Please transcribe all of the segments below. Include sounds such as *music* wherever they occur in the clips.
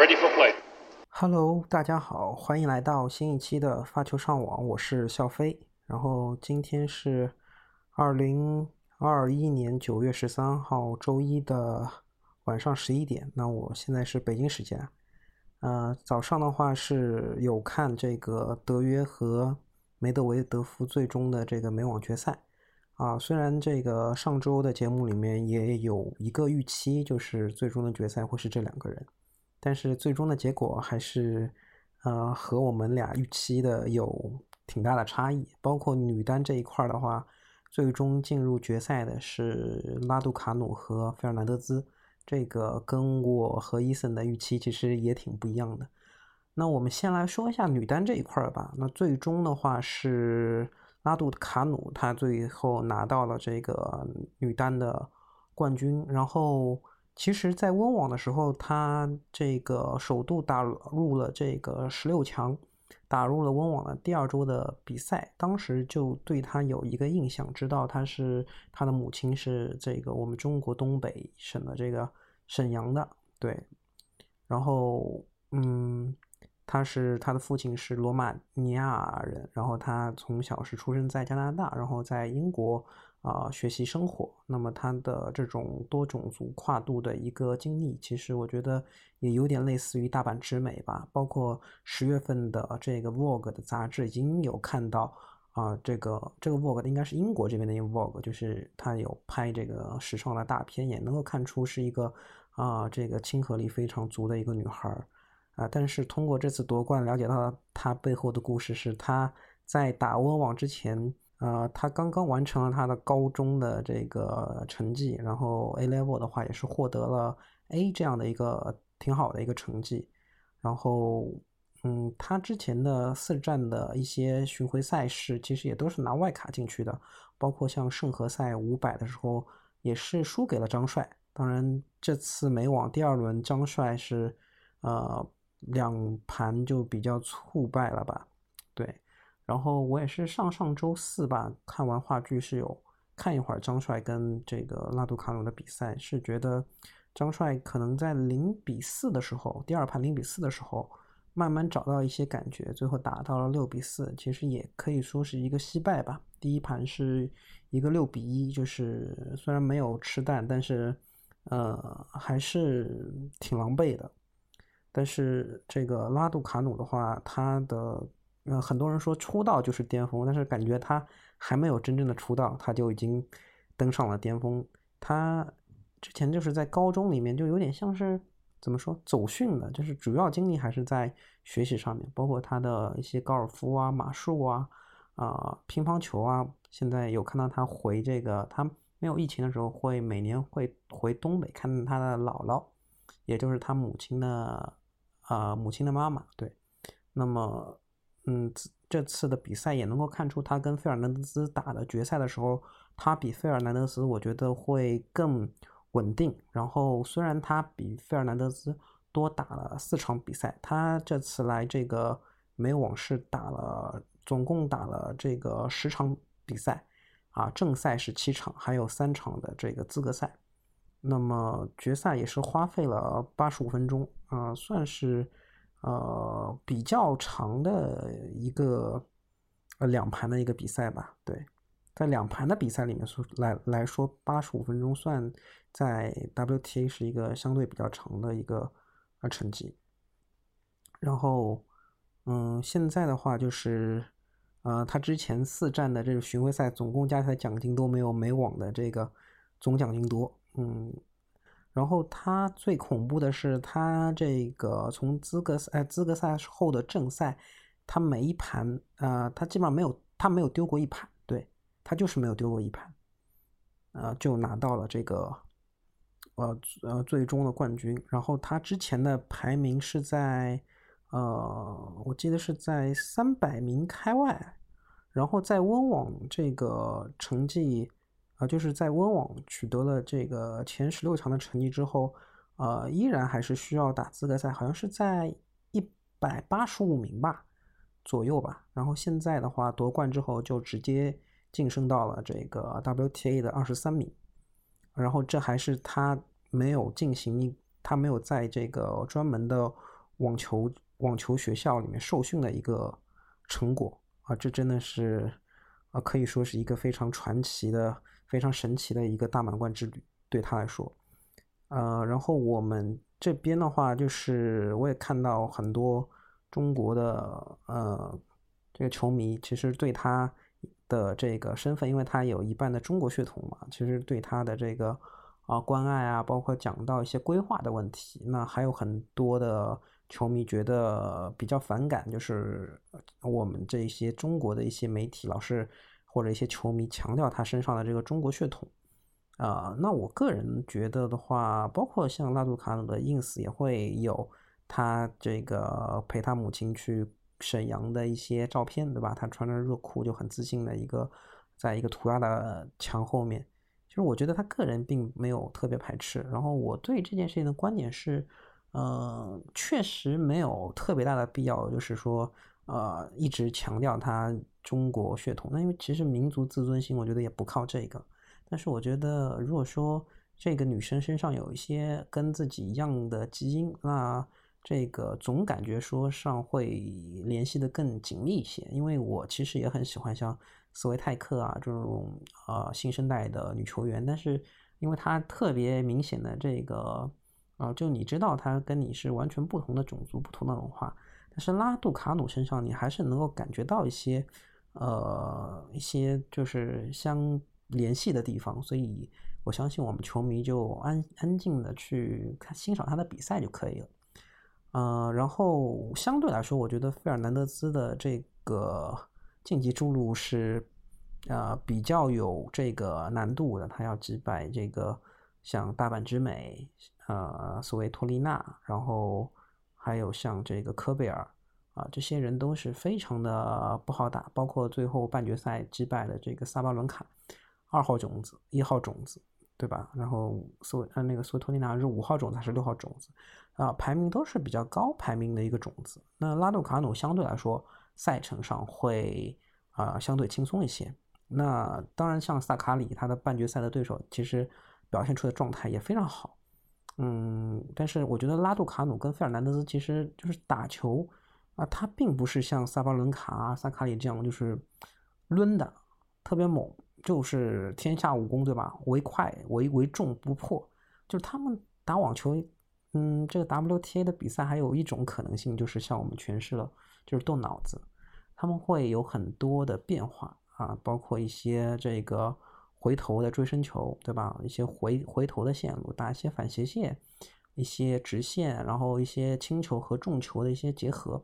ready for play. Hello，大家好，欢迎来到新一期的发球上网，我是笑飞。然后今天是二零二一年九月十三号周一的晚上十一点。那我现在是北京时间，呃，早上的话是有看这个德约和梅德韦德夫最终的这个美网决赛。啊，虽然这个上周的节目里面也有一个预期，就是最终的决赛会是这两个人，但是最终的结果还是，呃，和我们俩预期的有挺大的差异。包括女单这一块的话，最终进入决赛的是拉杜卡努和费尔南德兹，这个跟我和伊森的预期其实也挺不一样的。那我们先来说一下女单这一块吧。那最终的话是。拉杜卡努，他最后拿到了这个女单的冠军。然后，其实，在温网的时候，他这个首度打入了这个十六强，打入了温网的第二周的比赛。当时就对他有一个印象，知道他是他的母亲是这个我们中国东北省的这个沈阳的，对。然后，嗯。他是他的父亲是罗马尼亚人，然后他从小是出生在加拿大，然后在英国啊学习生活。那么他的这种多种族跨度的一个经历，其实我觉得也有点类似于大阪直美吧。包括十月份的这个 Vogue 的杂志已经有看到啊，这个这个 Vogue 应该是英国这边的一个 Vogue，就是他有拍这个时尚的大片，也能够看出是一个啊这个亲和力非常足的一个女孩。啊！但是通过这次夺冠，了解到他背后的故事是，他在打温网之前，呃，他刚刚完成了他的高中的这个成绩，然后 A level 的话也是获得了 A 这样的一个挺好的一个成绩。然后，嗯，他之前的四站的一些巡回赛事，其实也都是拿外卡进去的，包括像圣何赛五百的时候，也是输给了张帅。当然，这次美网第二轮，张帅是，呃。两盘就比较挫败了吧，对。然后我也是上上周四吧，看完话剧是有看一会儿张帅跟这个拉杜卡努的比赛，是觉得张帅可能在零比四的时候，第二盘零比四的时候，慢慢找到一些感觉，最后打到了六比四，其实也可以说是一个惜败吧。第一盘是一个六比一，就是虽然没有吃蛋，但是呃还是挺狼狈的。但是这个拉杜卡努的话，他的呃很多人说出道就是巅峰，但是感觉他还没有真正的出道，他就已经登上了巅峰。他之前就是在高中里面就有点像是怎么说走训的，就是主要精力还是在学习上面，包括他的一些高尔夫啊、马术啊、啊乒乓球啊。现在有看到他回这个，他没有疫情的时候会每年会回东北看他的姥姥，也就是他母亲的。啊，母亲的妈妈对，那么，嗯，这次的比赛也能够看出，他跟费尔南德斯打的决赛的时候，他比费尔南德斯我觉得会更稳定。然后，虽然他比费尔南德斯多打了四场比赛，他这次来这个美网是打了，总共打了这个十场比赛，啊，正赛是七场，还有三场的这个资格赛。那么决赛也是花费了八十五分钟啊，算是呃比较长的一个呃两盘的一个比赛吧。对，在两盘的比赛里面说来来说，八十五分钟算在 WTA 是一个相对比较长的一个呃成绩。然后嗯，现在的话就是呃，他之前四站的这个巡回赛总共加起来奖金都没有美网的这个总奖金多。嗯，然后他最恐怖的是，他这个从资格赛资格赛后的正赛，他每一盘呃，他基本上没有他没有丢过一盘，对他就是没有丢过一盘，呃，就拿到了这个呃呃最终的冠军。然后他之前的排名是在呃，我记得是在三百名开外，然后在温网这个成绩。啊，就是在温网取得了这个前十六强的成绩之后，呃，依然还是需要打资格赛，好像是在一百八十五名吧左右吧。然后现在的话，夺冠之后就直接晋升到了这个 WTA 的二十三名。然后这还是他没有进行他没有在这个专门的网球网球学校里面受训的一个成果啊，这真的是啊，可以说是一个非常传奇的、非常神奇的一个大满贯之旅，对他来说。呃，然后我们这边的话，就是我也看到很多中国的呃这个球迷，其实对他的这个身份，因为他有一半的中国血统嘛，其实对他的这个啊关爱啊，包括讲到一些规划的问题，那还有很多的球迷觉得比较反感，就是我们这些中国的一些媒体老是或者一些球迷强调他身上的这个中国血统。啊，那我个人觉得的话，包括像拉杜卡努的 ins 也会有他这个陪他母亲去沈阳的一些照片，对吧？他穿着热裤就很自信的一个，在一个涂鸦的墙后面。其实我觉得他个人并没有特别排斥。然后我对这件事情的观点是，呃，确实没有特别大的必要，就是说，呃，一直强调他中国血统。那因为其实民族自尊心，我觉得也不靠这个。但是我觉得，如果说这个女生身上有一些跟自己一样的基因，那这个总感觉说上会联系的更紧密一些。因为我其实也很喜欢像斯维泰克啊这种呃新生代的女球员，但是因为她特别明显的这个啊，就你知道她跟你是完全不同的种族、不同的文化，但是拉杜卡努身上你还是能够感觉到一些呃一些就是相。联系的地方，所以我相信我们球迷就安安静的去看欣赏他的比赛就可以了。呃，然后相对来说，我觉得费尔南德兹的这个晋级之路是呃比较有这个难度的，他要击败这个像大阪直美、呃索维托利娜，然后还有像这个科贝尔啊，这些人都是非常的不好打，包括最后半决赛击败了这个萨巴伦卡。二号种子，一号种子，对吧？然后苏呃那个索托尼娜是五号种子还是六号种子？啊，排名都是比较高排名的一个种子。那拉杜卡努相对来说赛程上会啊相对轻松一些。那当然像萨卡里他的半决赛的对手其实表现出的状态也非常好。嗯，但是我觉得拉杜卡努跟费尔南德斯其实就是打球啊，他并不是像萨巴伦卡、萨卡里这样就是抡的特别猛。就是天下武功，对吧？唯快唯唯重不破。就是他们打网球，嗯，这个 WTA 的比赛还有一种可能性，就是像我们诠释了，就是动脑子。他们会有很多的变化啊，包括一些这个回头的追身球，对吧？一些回回头的线路，打一些反斜线，一些直线，然后一些轻球和重球的一些结合。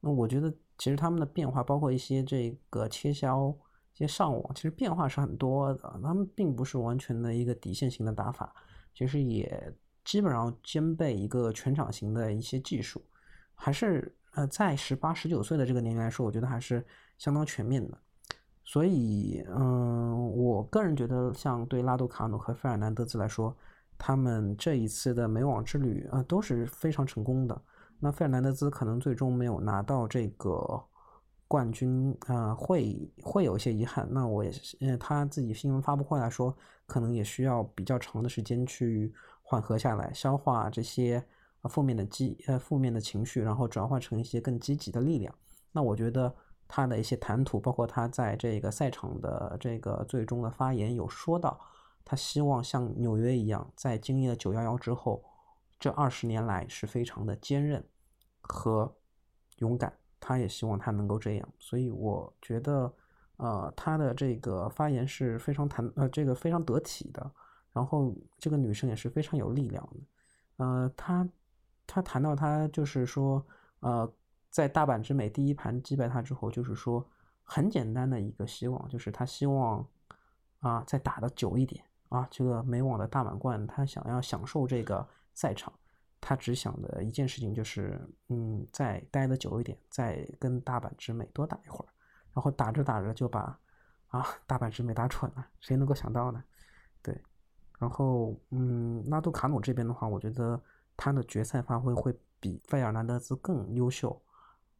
那我觉得其实他们的变化，包括一些这个切削。一些上网其实变化是很多的，他们并不是完全的一个底线型的打法，其实也基本上兼备一个全场型的一些技术，还是呃在十八十九岁的这个年龄来说，我觉得还是相当全面的。所以，嗯，我个人觉得，像对拉杜卡努和费尔南德兹来说，他们这一次的美网之旅啊都是非常成功的。那费尔南德兹可能最终没有拿到这个。冠军啊，会会有一些遗憾。那我也是，呃，他自己新闻发布会来说，可能也需要比较长的时间去缓和下来，消化这些负面的积呃负面的情绪，然后转换成一些更积极的力量。那我觉得他的一些谈吐，包括他在这个赛场的这个最终的发言，有说到他希望像纽约一样，在经历了九幺幺之后，这二十年来是非常的坚韧和勇敢。他也希望他能够这样，所以我觉得，呃，他的这个发言是非常谈，呃，这个非常得体的。然后这个女生也是非常有力量的，呃，她她谈到她就是说，呃，在大阪之美第一盘击败他之后，就是说很简单的一个希望，就是他希望啊再打的久一点啊，这个美网的大满贯，他想要享受这个赛场。他只想的一件事情就是，嗯，再待的久一点，再跟大阪直美多打一会儿，然后打着打着就把啊大阪直美打蠢了，谁能够想到呢？对，然后嗯，拉杜卡努这边的话，我觉得他的决赛发挥会比费尔南德斯更优秀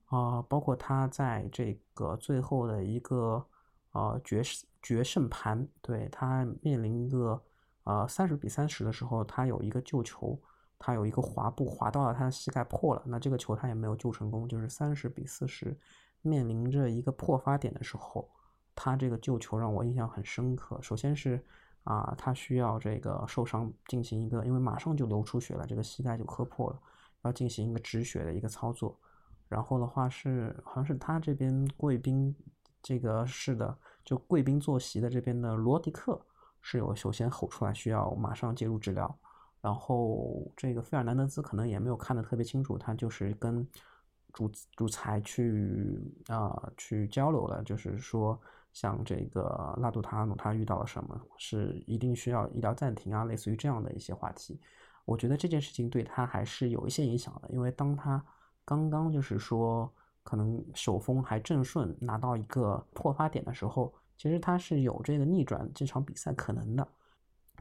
啊，包括他在这个最后的一个呃决胜决胜盘，对他面临一个呃三十比三十的时候，他有一个救球。他有一个滑步滑到了他的膝盖破了，那这个球他也没有救成功，就是三十比四十，面临着一个破发点的时候，他这个救球让我印象很深刻。首先是啊，他需要这个受伤进行一个，因为马上就流出血了，这个膝盖就磕破了，要进行一个止血的一个操作。然后的话是好像是他这边贵宾这个是的，就贵宾坐席的这边的罗迪克是有首先吼出来需要马上介入治疗。然后这个费尔南德兹可能也没有看得特别清楚，他就是跟主主裁去啊去交流了，就是说像这个拉杜塔努他遇到了什么，是一定需要医疗暂停啊，类似于这样的一些话题。我觉得这件事情对他还是有一些影响的，因为当他刚刚就是说可能手风还正顺，拿到一个破发点的时候，其实他是有这个逆转这场比赛可能的。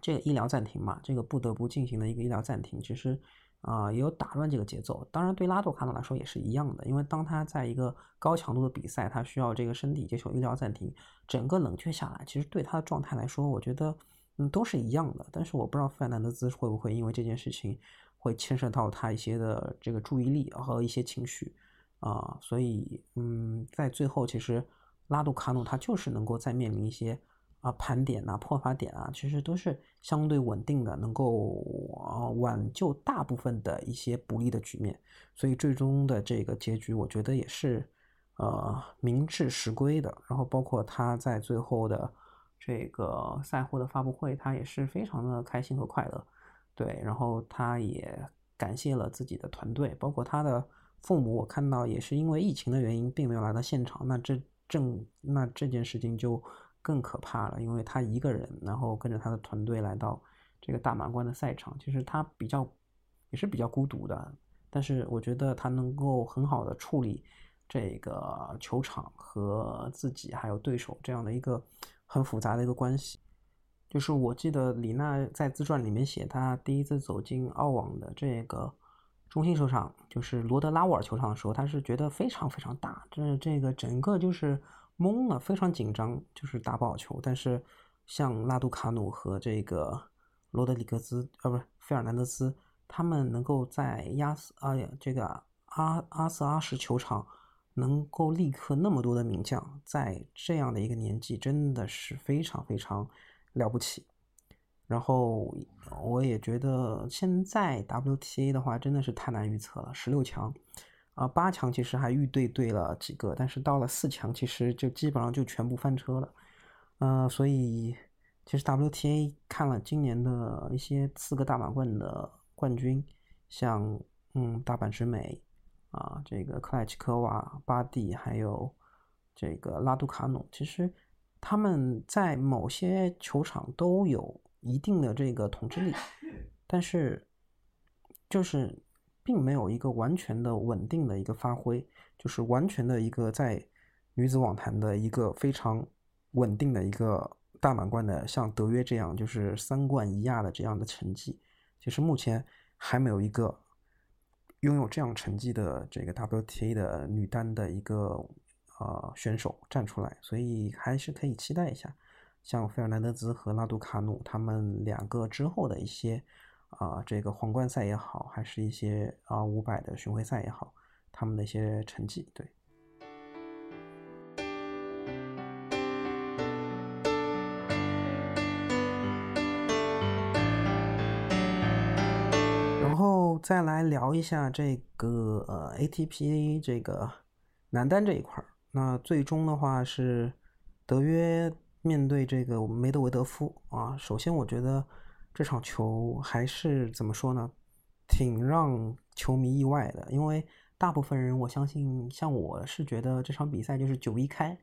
这个医疗暂停嘛，这个不得不进行的一个医疗暂停，其实啊也有打乱这个节奏。当然，对拉杜卡诺来说也是一样的，因为当他在一个高强度的比赛，他需要这个身体接受医疗暂停，整个冷却下来，其实对他的状态来说，我觉得嗯都是一样的。但是我不知道费尔南德兹会不会因为这件事情会牵涉到他一些的这个注意力和一些情绪啊，所以嗯，在最后其实拉杜卡努他就是能够再面临一些。啊，盘点啊，破发点啊，其实都是相对稳定的，能够啊挽救大部分的一些不利的局面，所以最终的这个结局，我觉得也是呃名至实归的。然后包括他在最后的这个赛后的发布会，他也是非常的开心和快乐，对，然后他也感谢了自己的团队，包括他的父母，我看到也是因为疫情的原因，并没有来到现场，那这正那这件事情就。更可怕了，因为他一个人，然后跟着他的团队来到这个大满贯的赛场，其实他比较也是比较孤独的。但是我觉得他能够很好的处理这个球场和自己还有对手这样的一个很复杂的一个关系。就是我记得李娜在自传里面写，她第一次走进澳网的这个中心球场，就是罗德拉沃尔球场的时候，她是觉得非常非常大，这这个整个就是。懵了，非常紧张，就是打不好球。但是像拉杜卡努和这个罗德里格兹，呃，不是费尔南德斯，他们能够在亚斯啊这个阿阿斯阿什球场能够立刻那么多的名将，在这样的一个年纪，真的是非常非常了不起。然后我也觉得现在 WTA 的话，真的是太难预测了，十六强。啊，八强其实还预对对了几个，但是到了四强，其实就基本上就全部翻车了。呃，所以其实 WTA 看了今年的一些四个大满贯的冠军，像嗯大阪直美啊，这个克莱奇科娃、巴蒂，还有这个拉杜卡努，其实他们在某些球场都有一定的这个统治力，*laughs* 但是就是。并没有一个完全的稳定的一个发挥，就是完全的一个在女子网坛的一个非常稳定的一个大满贯的，像德约这样就是三冠一亚的这样的成绩，其实目前还没有一个拥有这样成绩的这个 WTA 的女单的一个呃选手站出来，所以还是可以期待一下，像费尔南德兹和拉杜卡努他们两个之后的一些。啊，这个皇冠赛也好，还是一些啊五百的巡回赛也好，他们的一些成绩，对。然后再来聊一下这个呃 ATP 这个男单这一块儿，那最终的话是德约面对这个梅德韦德夫啊，首先我觉得。这场球还是怎么说呢？挺让球迷意外的，因为大部分人我相信，像我是觉得这场比赛就是九一开，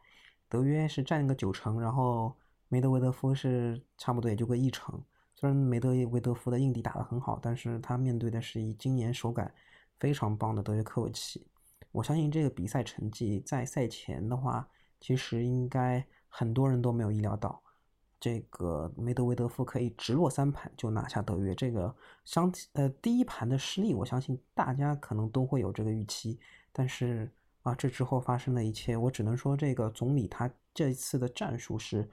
德约是占个九成，然后梅德韦德夫是差不多也就个一成。虽然梅德韦德夫的硬底打得很好，但是他面对的是以今年手感非常棒的德约科维奇。我相信这个比赛成绩在赛前的话，其实应该很多人都没有意料到。这个梅德韦德夫可以直落三盘就拿下德约，这个相呃第一盘的失利，我相信大家可能都会有这个预期。但是啊，这之后发生的一切，我只能说这个总理他这一次的战术是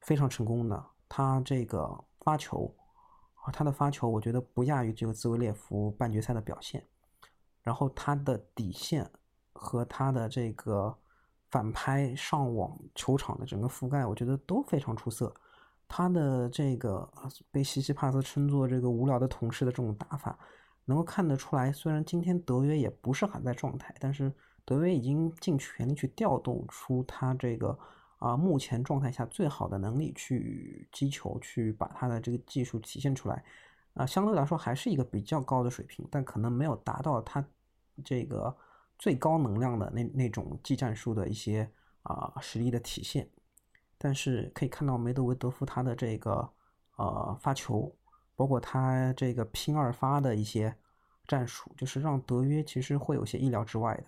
非常成功的。他这个发球啊，他的发球我觉得不亚于这个兹维列夫半决赛的表现，然后他的底线和他的这个反拍上网球场的整个覆盖，我觉得都非常出色。他的这个被西西帕斯称作这个无聊的同事的这种打法，能够看得出来，虽然今天德约也不是很在状态，但是德约已经尽全力去调动出他这个啊目前状态下最好的能力去击球，去把他的这个技术体现出来，啊，相对来说还是一个比较高的水平，但可能没有达到他这个最高能量的那那种技战术的一些啊实力的体现。但是可以看到梅德韦德夫他的这个呃发球，包括他这个拼二发的一些战术，就是让德约其实会有些意料之外的，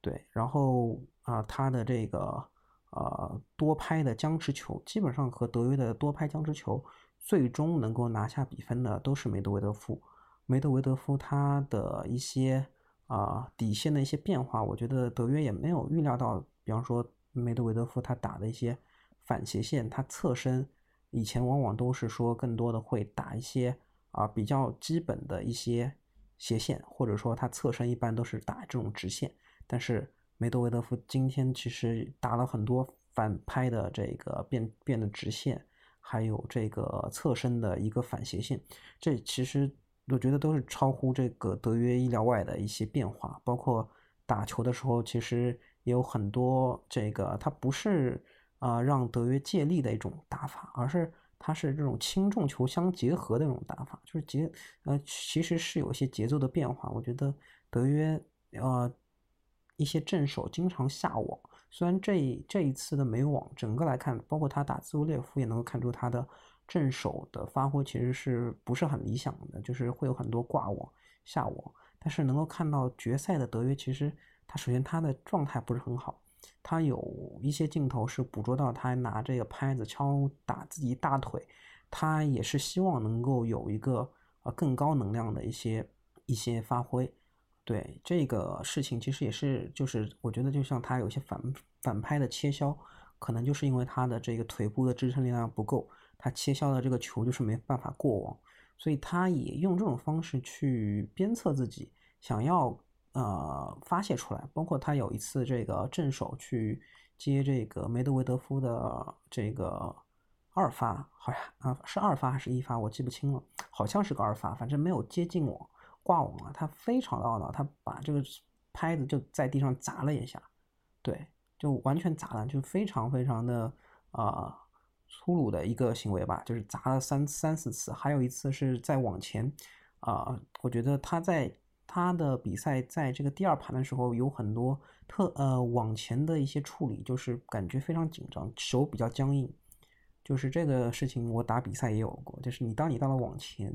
对。然后啊，他的这个呃多拍的僵持球，基本上和德约的多拍僵持球最终能够拿下比分的都是梅德韦德夫。梅德韦德夫他的一些啊底线的一些变化，我觉得德约也没有预料到，比方说梅德韦德夫他打的一些。反斜线，他侧身以前往往都是说更多的会打一些啊比较基本的一些斜线，或者说他侧身一般都是打这种直线。但是梅德韦德夫今天其实打了很多反拍的这个变变的直线，还有这个侧身的一个反斜线，这其实我觉得都是超乎这个德约意料外的一些变化。包括打球的时候，其实也有很多这个他不是。啊，让德约借力的一种打法，而是他是这种轻重球相结合的这种打法，就是节呃其实是有一些节奏的变化。我觉得德约呃一些正手经常下网，虽然这这一次的没网，整个来看，包括他打兹维列夫也能够看出他的正手的发挥其实是不是很理想的，就是会有很多挂网下网。但是能够看到决赛的德约，其实他首先他的状态不是很好。他有一些镜头是捕捉到他拿这个拍子敲打自己大腿，他也是希望能够有一个呃更高能量的一些一些发挥。对这个事情，其实也是就是我觉得就像他有些反反拍的切削，可能就是因为他的这个腿部的支撑力量不够，他切削的这个球就是没办法过网，所以他也用这种方式去鞭策自己，想要。呃，发泄出来，包括他有一次这个正手去接这个梅德韦德夫的这个二发，好像啊是二发还是一发，我记不清了，好像是个二发，反正没有接近网，挂网了。他非常的懊恼，他把这个拍子就在地上砸了一下，对，就完全砸了，就非常非常的啊粗鲁的一个行为吧，就是砸了三三四次，还有一次是在网前啊，我觉得他在。他的比赛在这个第二盘的时候有很多特呃往前的一些处理，就是感觉非常紧张，手比较僵硬。就是这个事情，我打比赛也有过。就是你当你到了往前，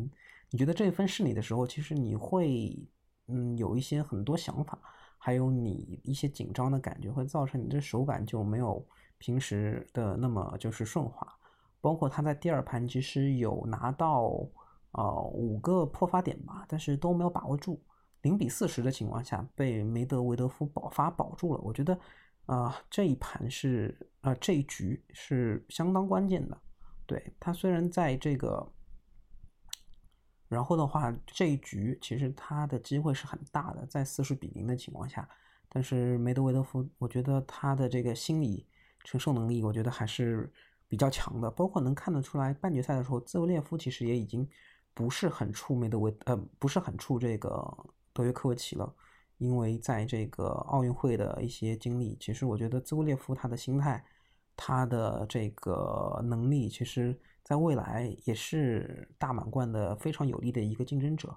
你觉得这一分是你的时候，其实你会嗯有一些很多想法，还有你一些紧张的感觉，会造成你这手感就没有平时的那么就是顺滑。包括他在第二盘其实有拿到呃五个破发点吧，但是都没有把握住。零比四十的情况下，被梅德韦德夫保发保住了。我觉得，啊，这一盘是，啊，这一局是相当关键的。对他虽然在这个，然后的话，这一局其实他的机会是很大的，在四十比零的情况下，但是梅德韦德夫，我觉得他的这个心理承受能力，我觉得还是比较强的。包括能看得出来，半决赛的时候，兹维列夫其实也已经不是很触梅德韦，呃，不是很触这个。德约科维奇了，因为在这个奥运会的一些经历，其实我觉得兹维列夫他的心态，他的这个能力，其实在未来也是大满贯的非常有力的一个竞争者。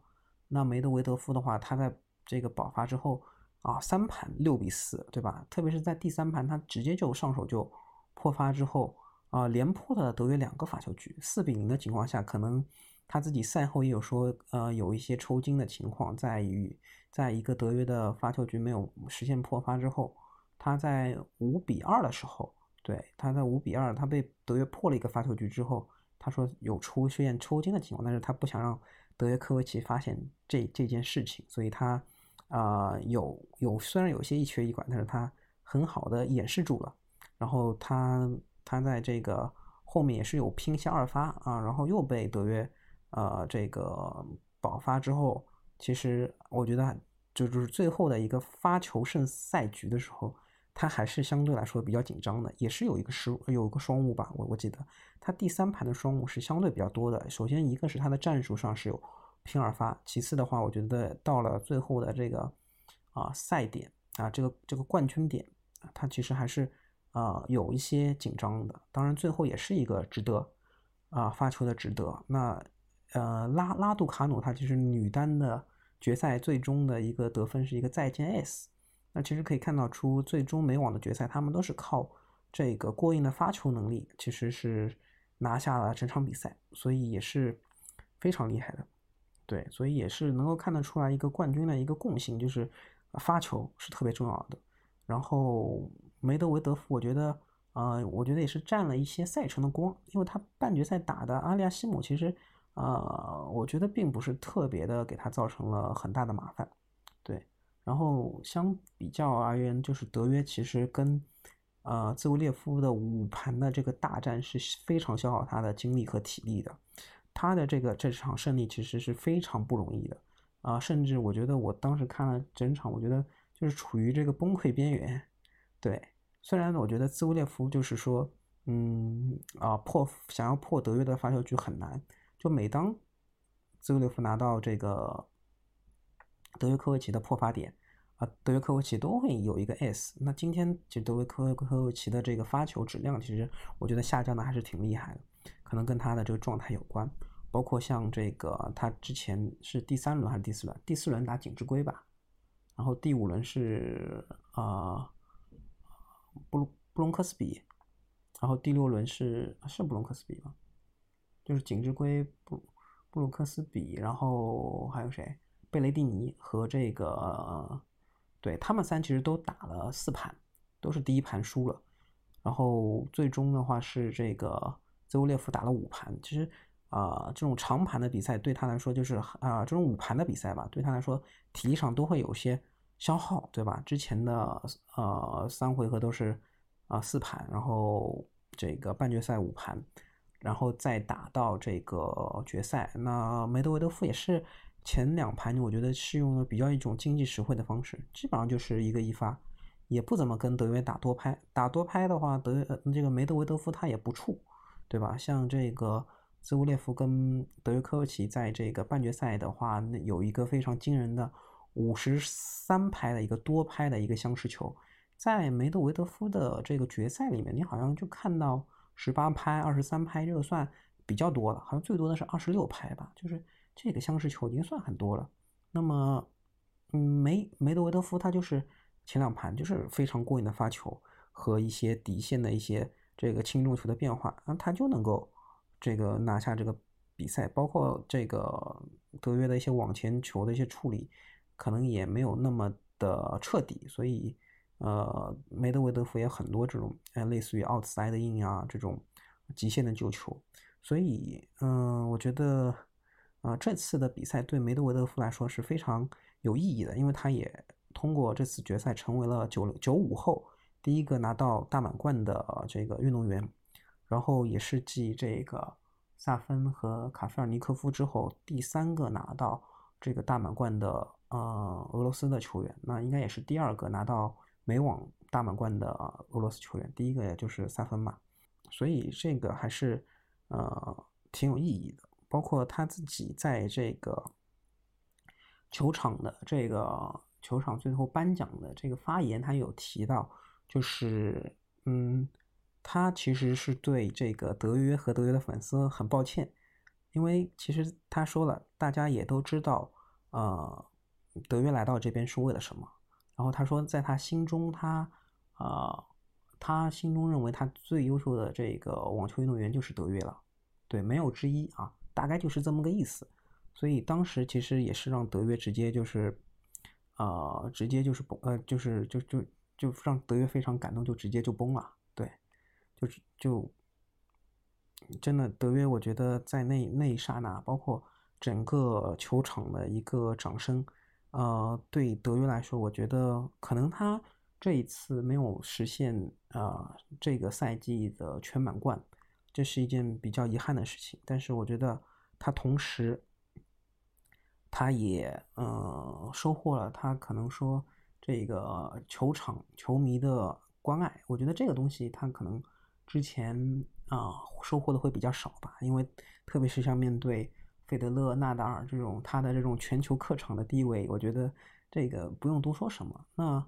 那梅德韦德夫的话，他在这个爆发之后啊，三盘六比四，对吧？特别是在第三盘，他直接就上手就破发之后啊，连破了德约两个发球局，四比零的情况下，可能。他自己赛后也有说，呃，有一些抽筋的情况，在于在一个德约的发球局没有实现破发之后，他在五比二的时候，对，他在五比二，他被德约破了一个发球局之后，他说有出现抽筋的情况，但是他不想让德约科维奇发现这这件事情，所以他啊有有虽然有些一瘸一拐，但是他很好的掩饰住了，然后他他在这个后面也是有拼下二发啊，然后又被德约。呃这个保发之后，其实我觉得就就是最后的一个发球胜赛局的时候，他还是相对来说比较紧张的，也是有一个失误，有一个双误吧，我我记得他第三盘的双误是相对比较多的。首先一个是他的战术上是有拼二发，其次的话，我觉得到了最后的这个啊赛点啊这个这个冠军点，它其实还是。啊，有一些紧张的，当然最后也是一个值得啊发球的值得。那呃拉拉杜卡努他其实女单的决赛最终的一个得分是一个再见 S。那其实可以看到出最终美网的决赛，他们都是靠这个过硬的发球能力，其实是拿下了整场比赛，所以也是非常厉害的。对，所以也是能够看得出来一个冠军的一个共性，就是发球是特别重要的。然后。梅德韦德夫，我觉得，呃，我觉得也是占了一些赛程的光，因为他半决赛打的阿利亚西姆，其实，呃，我觉得并不是特别的给他造成了很大的麻烦，对。然后相比较而言，就是德约其实跟，呃，兹维列夫的五盘的这个大战是非常消耗他的精力和体力的，他的这个这场胜利其实是非常不容易的，啊，甚至我觉得我当时看了整场，我觉得就是处于这个崩溃边缘，对。虽然我觉得兹维列夫就是说，嗯啊破想要破德约的发球局很难，就每当兹维列夫拿到这个德约科维奇的破发点啊，德约科维奇都会有一个 S。那今天其实德约科科维奇的这个发球质量，其实我觉得下降的还是挺厉害的，可能跟他的这个状态有关。包括像这个他之前是第三轮还是第四轮？第四轮打景之圭吧，然后第五轮是啊。布鲁布隆克斯比，然后第六轮是是布隆克斯比吗？就是景之圭布布鲁克斯比，然后还有谁？贝雷蒂尼和这个，对他们三其实都打了四盘，都是第一盘输了，然后最终的话是这个泽乌列夫打了五盘。其实啊，这种长盘的比赛对他来说就是啊，这种五盘的比赛吧，对他来说体力上都会有些。消耗对吧？之前的呃三回合都是啊四盘，然后这个半决赛五盘，然后再打到这个决赛。那梅德韦德夫也是前两盘，我觉得是用了比较一种经济实惠的方式，基本上就是一个一发，也不怎么跟德约打多拍。打多拍的话，德约，呃这个梅德韦德夫他也不怵，对吧？像这个兹乌列夫跟德约科维奇在这个半决赛的话，那有一个非常惊人的。五十三拍的一个多拍的一个相持球，在梅德韦德夫的这个决赛里面，你好像就看到十八拍、二十三拍，这个算比较多了，好像最多的是二十六拍吧，就是这个相持球已经算很多了。那么，嗯，梅梅德韦德夫他就是前两盘就是非常过瘾的发球和一些底线的一些这个轻重球的变化，那他就能够这个拿下这个比赛，包括这个德约的一些网前球的一些处理。可能也没有那么的彻底，所以，呃，梅德韦德夫也很多这种，呃，类似于奥斯赛的印啊这种极限的救球，所以，嗯，我觉得，啊，这次的比赛对梅德韦德夫来说是非常有意义的，因为他也通过这次决赛成为了九九五后第一个拿到大满贯的这个运动员，然后也是继这个萨芬和卡菲尔尼科夫之后第三个拿到这个大满贯的。呃，俄罗斯的球员，那应该也是第二个拿到美网大满贯的俄罗斯球员，第一个也就是萨芬嘛，所以这个还是呃挺有意义的。包括他自己在这个球场的这个球场最后颁奖的这个发言，他有提到，就是嗯，他其实是对这个德约和德约的粉丝很抱歉，因为其实他说了，大家也都知道，呃。德约来到这边是为了什么？然后他说，在他心中，他，呃，他心中认为他最优秀的这个网球运动员就是德约了，对，没有之一啊，大概就是这么个意思。所以当时其实也是让德约直接就是，呃，直接就是不，呃，就是就就就让德约非常感动，就直接就崩了，对，就是就真的德约，我觉得在那那一刹那，包括整个球场的一个掌声。呃，对德约来说，我觉得可能他这一次没有实现啊这个赛季的全满贯，这是一件比较遗憾的事情。但是我觉得他同时，他也呃收获了他可能说这个球场球迷的关爱。我觉得这个东西他可能之前啊收获的会比较少吧，因为特别是像面对费德勒、纳达尔这种他的这种全球客场的地位，我觉得这个不用多说什么。那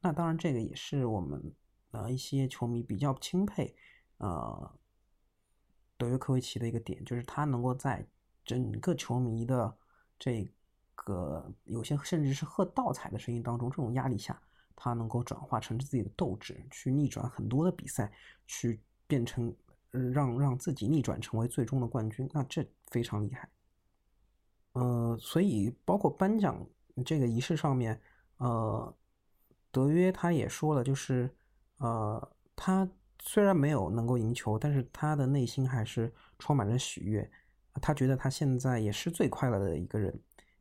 那当然，这个也是我们呃一些球迷比较钦佩呃德约科维奇的一个点，就是他能够在整个球迷的这个有些甚至是喝倒彩的声音当中，这种压力下，他能够转化成自己的斗志，去逆转很多的比赛，去变成让让自己逆转成为最终的冠军，那这非常厉害。呃，所以包括颁奖这个仪式上面，呃。德约他也说了，就是，呃，他虽然没有能够赢球，但是他的内心还是充满着喜悦。他觉得他现在也是最快乐的一个人，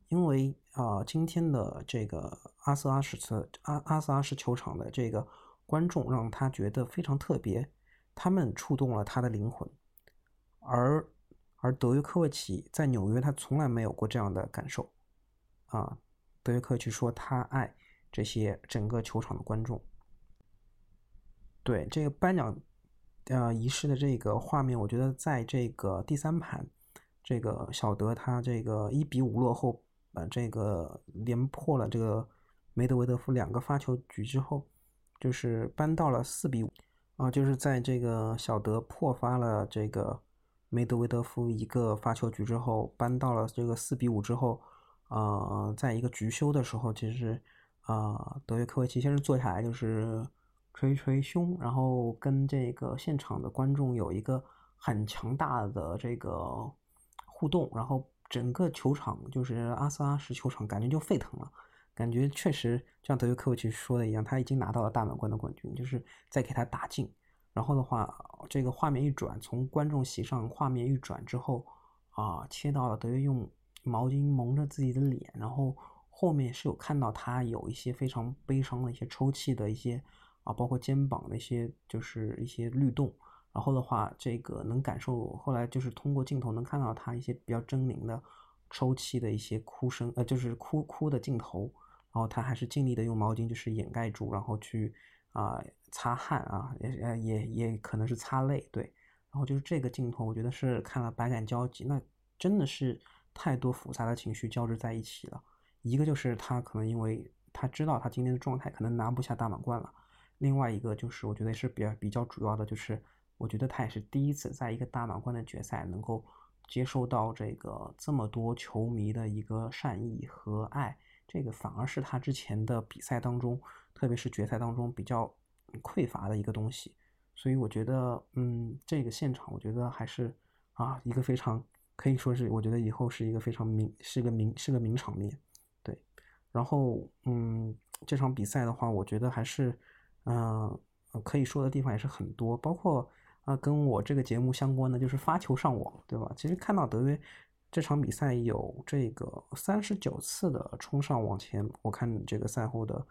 因为啊，今天的这个阿瑟阿什斯阿阿瑟阿什球场的这个观众让他觉得非常特别，他们触动了他的灵魂。而而德约科维奇在纽约，他从来没有过这样的感受。啊，德约科维奇说他爱。这些整个球场的观众，对这个颁奖呃仪式的这个画面，我觉得在这个第三盘，这个小德他这个一比五落后，这个连破了这个梅德韦德夫两个发球局之后，就是扳到了四比五啊，就是在这个小德破发了这个梅德韦德夫一个发球局之后，扳到了这个四比五之后，呃，在一个局休的时候，其实。啊，德约科维奇先是坐下来，就是捶捶胸，然后跟这个现场的观众有一个很强大的这个互动，然后整个球场就是阿斯拉什球场感觉就沸腾了，感觉确实像德约科维奇说的一样，他已经拿到了大满贯的冠军，就是在给他打进。然后的话，这个画面一转，从观众席上画面一转之后，啊，切到了德约用毛巾蒙着自己的脸，然后。后面是有看到他有一些非常悲伤的一些抽泣的一些啊，包括肩膀的一些就是一些律动。然后的话，这个能感受后来就是通过镜头能看到他一些比较狰狞的抽泣的一些哭声，呃，就是哭哭的镜头。然后他还是尽力的用毛巾就是掩盖住，然后去啊擦汗啊，也也也可能是擦泪，对。然后就是这个镜头，我觉得是看了百感交集，那真的是太多复杂的情绪交织在一起了。一个就是他可能因为他知道他今天的状态可能拿不下大满贯了，另外一个就是我觉得是比较比较主要的，就是我觉得他也是第一次在一个大满贯的决赛能够接受到这个这么多球迷的一个善意和爱，这个反而是他之前的比赛当中，特别是决赛当中比较匮乏的一个东西，所以我觉得，嗯，这个现场我觉得还是啊一个非常可以说是我觉得以后是一个非常名是个名是个名场面对。然后，嗯，这场比赛的话，我觉得还是，嗯，可以说的地方也是很多，包括啊，跟我这个节目相关的，就是发球上网，对吧？其实看到德约这场比赛有这个三十九次的冲上网前，我看这个赛后的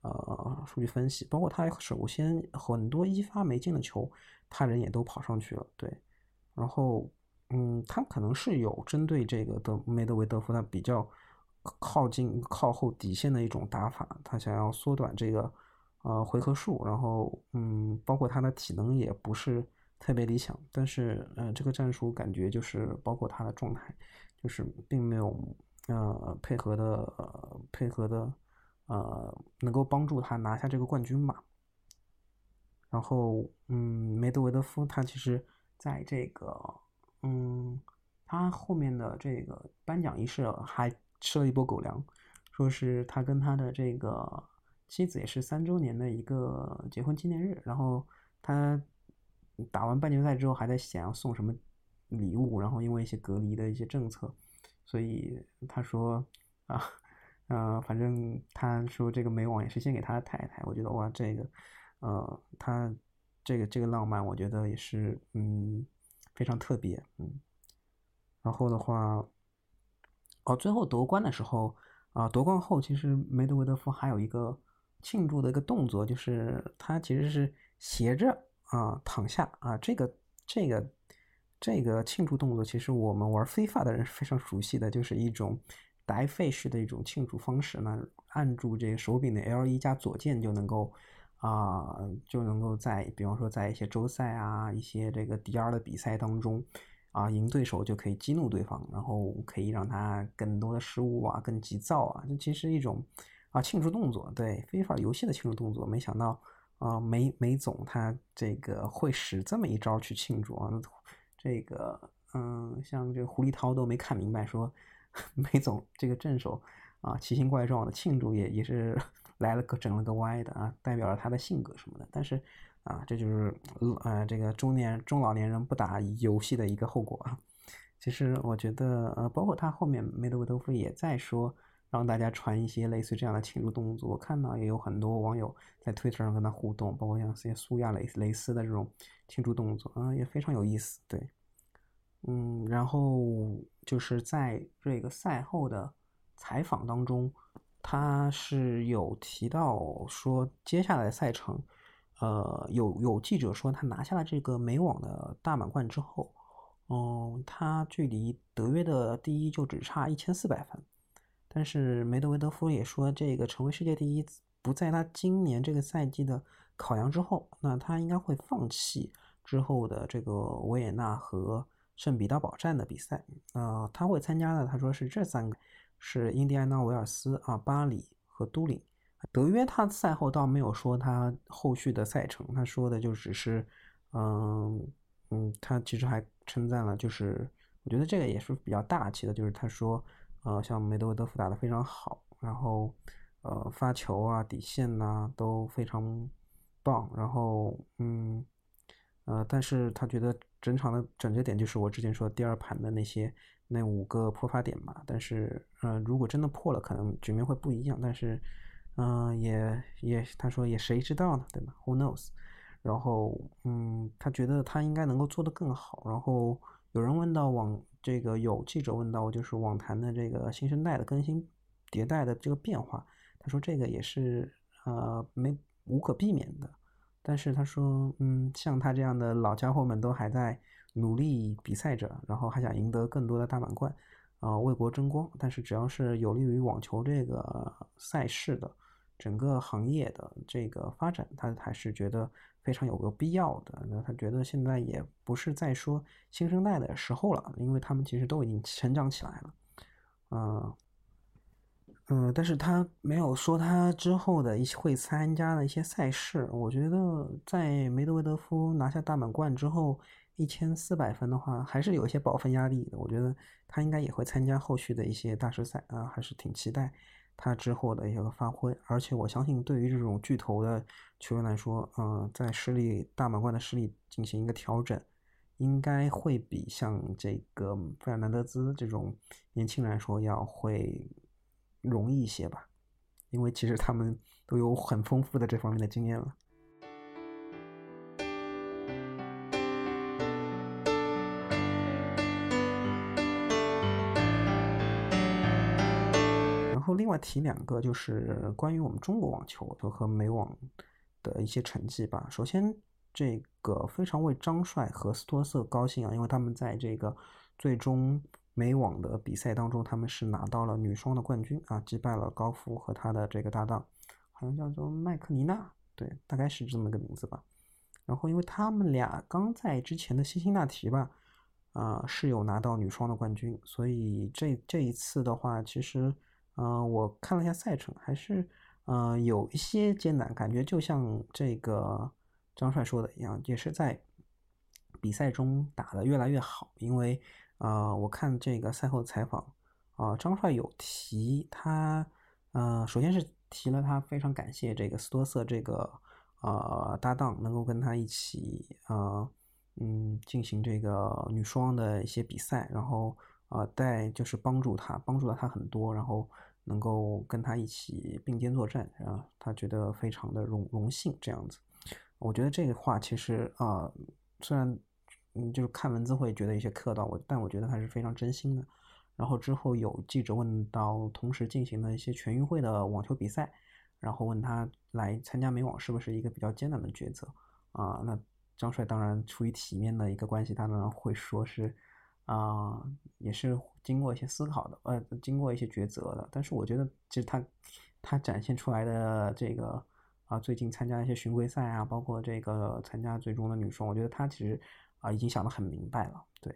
呃数据分析，包括他首先很多一发没进的球，他人也都跑上去了，对。然后，嗯，他可能是有针对这个德梅德韦德夫，他比较。靠近靠后底线的一种打法，他想要缩短这个呃回合数，然后嗯，包括他的体能也不是特别理想，但是呃这个战术感觉就是包括他的状态，就是并没有呃配合的配合的呃能够帮助他拿下这个冠军吧。然后嗯，梅德韦德夫他其实在这个嗯他后面的这个颁奖仪式还。吃了一波狗粮，说是他跟他的这个妻子也是三周年的一个结婚纪念日，然后他打完半决赛之后还在想要送什么礼物，然后因为一些隔离的一些政策，所以他说啊，呃，反正他说这个美网也是献给他的太太，我觉得哇，这个呃，他这个这个浪漫，我觉得也是嗯非常特别，嗯，然后的话。哦，最后夺冠的时候，啊，夺冠后其实梅德韦德夫还有一个庆祝的一个动作，就是他其实是斜着啊躺下啊，这个这个这个庆祝动作，其实我们玩非法的人是非常熟悉的，就是一种白费式的一种庆祝方式。那按住这个手柄的 L 一加左键就能够啊，就能够在比方说在一些周赛啊、一些这个 DR 的比赛当中啊，赢对手就可以激怒对方，然后可以让他更多的失误啊、更急躁啊。这其实一种啊庆祝动作，对非法游戏的庆祝动作。没想到啊，梅梅总他这个会使这么一招去庆祝啊。这个，嗯，像这个胡立涛都没看明白，说 *laughs* 梅总这个正手啊，奇形怪状的庆祝也也是 *laughs* 来了个整了个歪的啊，代表了他的性格什么的。但是啊，这就是呃这个中年中老年人不打游戏的一个后果啊。其实我觉得，呃，包括他后面梅德韦德夫也在说，让大家传一些类似这样的庆祝动作。我看到也有很多网友在推特上跟他互动，包括像些苏亚雷雷斯的这种。庆祝动作啊，也非常有意思。对，嗯，然后就是在这个赛后的采访当中，他是有提到说，接下来的赛程，呃，有有记者说他拿下了这个美网的大满贯之后，嗯，他距离德约的第一就只差一千四百分。但是梅德韦德夫也说，这个成为世界第一不在他今年这个赛季的考量之后，那他应该会放弃。之后的这个维也纳和圣彼得堡站的比赛，呃，他会参加的。他说是这三个，是印第安纳维尔斯啊、巴黎和都灵。德约他赛后倒没有说他后续的赛程，他说的就只是，嗯嗯，他其实还称赞了，就是我觉得这个也是比较大气的，就是他说，呃，像梅德韦德夫打得非常好，然后呃发球啊、底线呐都非常棒，然后嗯。呃，但是他觉得整场的转折点就是我之前说第二盘的那些那五个破发点嘛。但是，呃，如果真的破了，可能局面会不一样。但是，嗯，也也，他说也谁知道呢，对吧？Who knows？然后，嗯，他觉得他应该能够做得更好。然后有人问到网这个有记者问到就是网坛的这个新生代的更新迭代的这个变化，他说这个也是呃没无可避免的。但是他说，嗯，像他这样的老家伙们都还在努力比赛着，然后还想赢得更多的大满贯，啊，为国争光。但是只要是有利于网球这个赛事的整个行业的这个发展，他还是觉得非常有个必要的。那他觉得现在也不是在说新生代的时候了，因为他们其实都已经成长起来了，嗯。嗯，但是他没有说他之后的一些会参加的一些赛事。我觉得在梅德韦德夫拿下大满贯之后，一千四百分的话，还是有一些保分压力的。我觉得他应该也会参加后续的一些大师赛啊，还是挺期待他之后的一个发挥。而且我相信，对于这种巨头的球员来说，嗯，在实力大满贯的实力进行一个调整，应该会比像这个费尔南德兹这种年轻人来说要会。容易一些吧，因为其实他们都有很丰富的这方面的经验了。另外提两个，就是关于我们中国网球和美网的一些成绩吧。首先，这个非常为张帅和斯托瑟高兴啊，因为他们在这个最终。美网的比赛当中，他们是拿到了女双的冠军啊，击败了高夫和他的这个搭档，好像叫做麦克尼娜，对，大概是这么个名字吧。然后，因为他们俩刚在之前的辛辛那提吧，啊，是有拿到女双的冠军，所以这这一次的话，其实，呃，我看了一下赛程，还是，呃，有一些艰难，感觉就像这个张帅说的一样，也是在比赛中打得越来越好，因为。啊，我看这个赛后采访，啊，张帅有提他，呃，首先是提了他非常感谢这个斯多瑟这个呃搭档能够跟他一起，呃，嗯，进行这个女双的一些比赛，然后啊带就是帮助他，帮助了他很多，然后能够跟他一起并肩作战，啊，他觉得非常的荣荣幸这样子。我觉得这个话其实啊，虽然。嗯，就是看文字会觉得有些客套，我但我觉得他是非常真心的。然后之后有记者问到同时进行的一些全运会的网球比赛，然后问他来参加美网是不是一个比较艰难的抉择啊？那张帅当然出于体面的一个关系，他当然会说是啊，也是经过一些思考的，呃，经过一些抉择的。但是我觉得，其实他他展现出来的这个啊，最近参加一些巡回赛啊，包括这个参加最终的女双，我觉得他其实啊已经想得很明白了，对。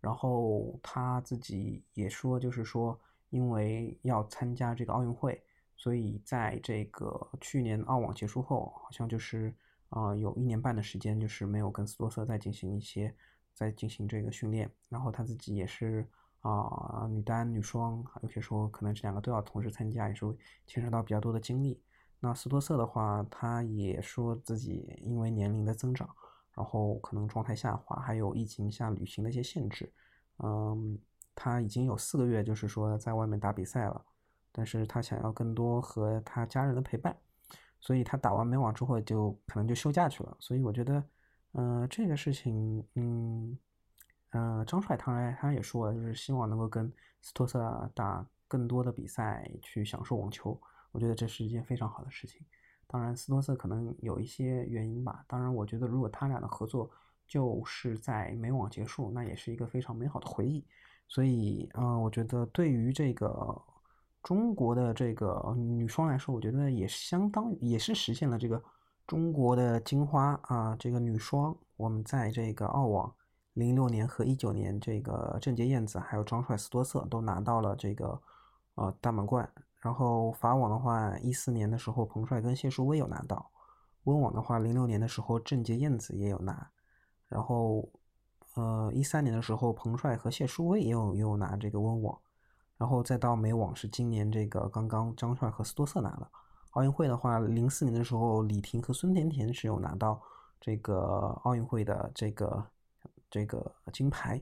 然后他自己也说，就是说，因为要参加这个奥运会，所以在这个去年澳网结束后，好像就是啊有一年半的时间，就是没有跟斯托瑟再进行一些在进行这个训练。然后他自己也是啊女单、女双，有些时候可能这两个都要同时参加，也是牵扯到比较多的精力。那斯托瑟的话，他也说自己因为年龄的增长。然后可能状态下滑，还有疫情下旅行的一些限制，嗯，他已经有四个月就是说在外面打比赛了，但是他想要更多和他家人的陪伴，所以他打完美网之后就可能就休假去了。所以我觉得，嗯，这个事情，嗯，呃，张帅当然他也说了，就是希望能够跟斯托瑟打更多的比赛，去享受网球。我觉得这是一件非常好的事情。当然，斯托瑟可能有一些原因吧。当然，我觉得如果他俩的合作就是在美网结束，那也是一个非常美好的回忆。所以，嗯，我觉得对于这个中国的这个女双来说，我觉得也相当也是实现了这个中国的金花啊。这个女双，我们在这个澳网零六年和一九年，这个郑洁燕子还有张帅、斯多瑟都拿到了这个呃大满贯。然后法网的话，一四年的时候，彭帅跟谢淑薇有拿到；温网的话，零六年的时候，郑洁燕子也有拿。然后，呃，一三年的时候，彭帅和谢淑薇也有也有拿这个温网。然后再到美网是今年这个刚刚张帅和斯多瑟拿了。奥运会的话，零四年的时候，李婷和孙甜甜是有拿到这个奥运会的这个这个金牌。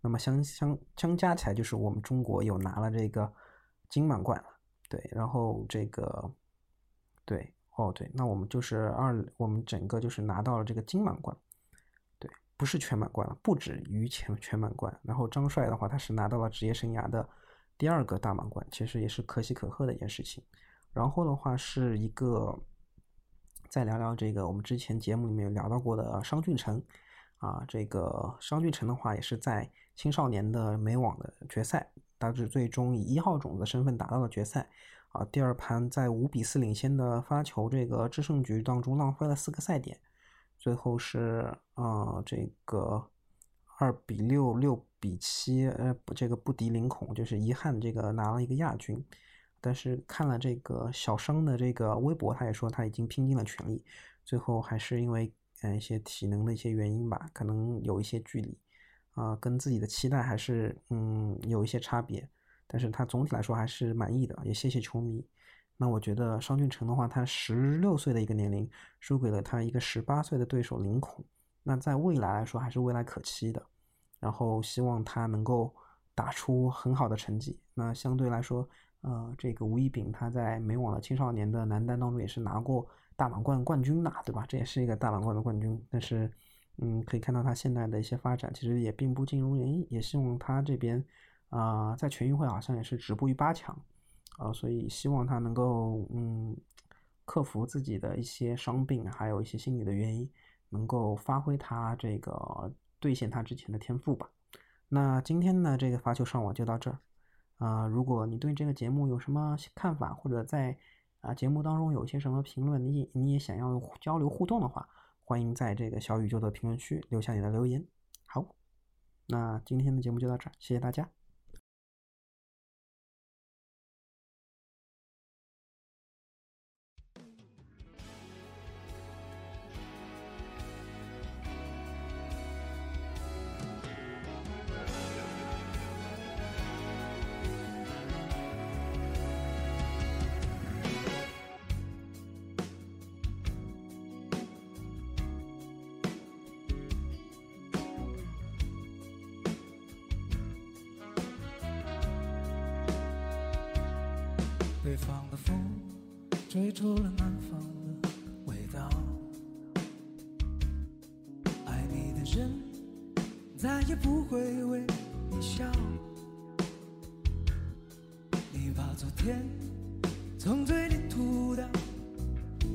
那么相相相加起来，就是我们中国有拿了这个金满贯了。对，然后这个，对，哦，对，那我们就是二，我们整个就是拿到了这个金满贯，对，不是全满贯了，不止于全全满贯。然后张帅的话，他是拿到了职业生涯的第二个大满贯，其实也是可喜可贺的一件事情。然后的话是一个，再聊聊这个我们之前节目里面有聊到过的商俊成，啊，这个商俊成的话也是在青少年的美网的决赛。大致最终以一号种子身份打到了决赛，啊，第二盘在五比四领先的发球这个制胜局当中浪费了四个赛点，最后是啊这个二比六六比七，呃这个不敌林孔，就是遗憾这个拿了一个亚军。但是看了这个小商的这个微博，他也说他已经拼尽了全力，最后还是因为嗯一些体能的一些原因吧，可能有一些距离。啊，跟自己的期待还是嗯有一些差别，但是他总体来说还是满意的，也谢谢球迷。那我觉得商俊成的话，他十六岁的一个年龄输给了他一个十八岁的对手林孔，那在未来来说还是未来可期的。然后希望他能够打出很好的成绩。那相对来说，呃，这个吴一丙他在美网的青少年的男单当中也是拿过大满贯冠军的，对吧？这也是一个大满贯的冠军，但是。嗯，可以看到他现在的一些发展，其实也并不尽如人意。也希望他这边，啊，在全运会好像也是止步于八强，啊，所以希望他能够，嗯，克服自己的一些伤病，还有一些心理的原因，能够发挥他这个兑现他之前的天赋吧。那今天呢，这个发球上网就到这儿，啊，如果你对这个节目有什么看法，或者在啊节目当中有些什么评论，你你也想要交流互动的话。欢迎在这个小宇宙的评论区留下你的留言。好，那今天的节目就到这儿，谢谢大家。人再也不会为你笑。你把昨天从嘴里吐掉，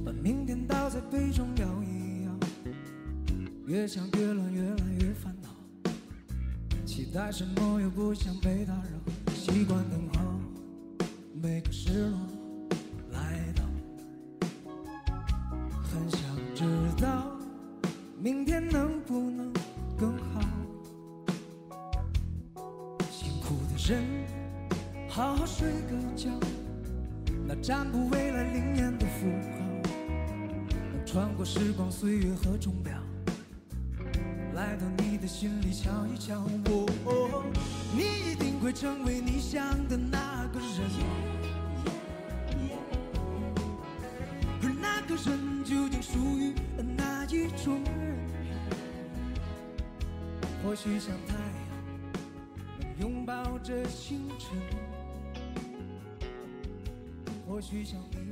把明天倒在杯中摇一摇。越想越乱，越来越烦恼。期待什么又不想被打扰，习惯等候每个失落钟表。来到你的心里瞧一瞧，哦，你一定会成为你想的那个人。而那个人究竟属于哪一种人？或许像太阳，拥抱着星辰；或许像你。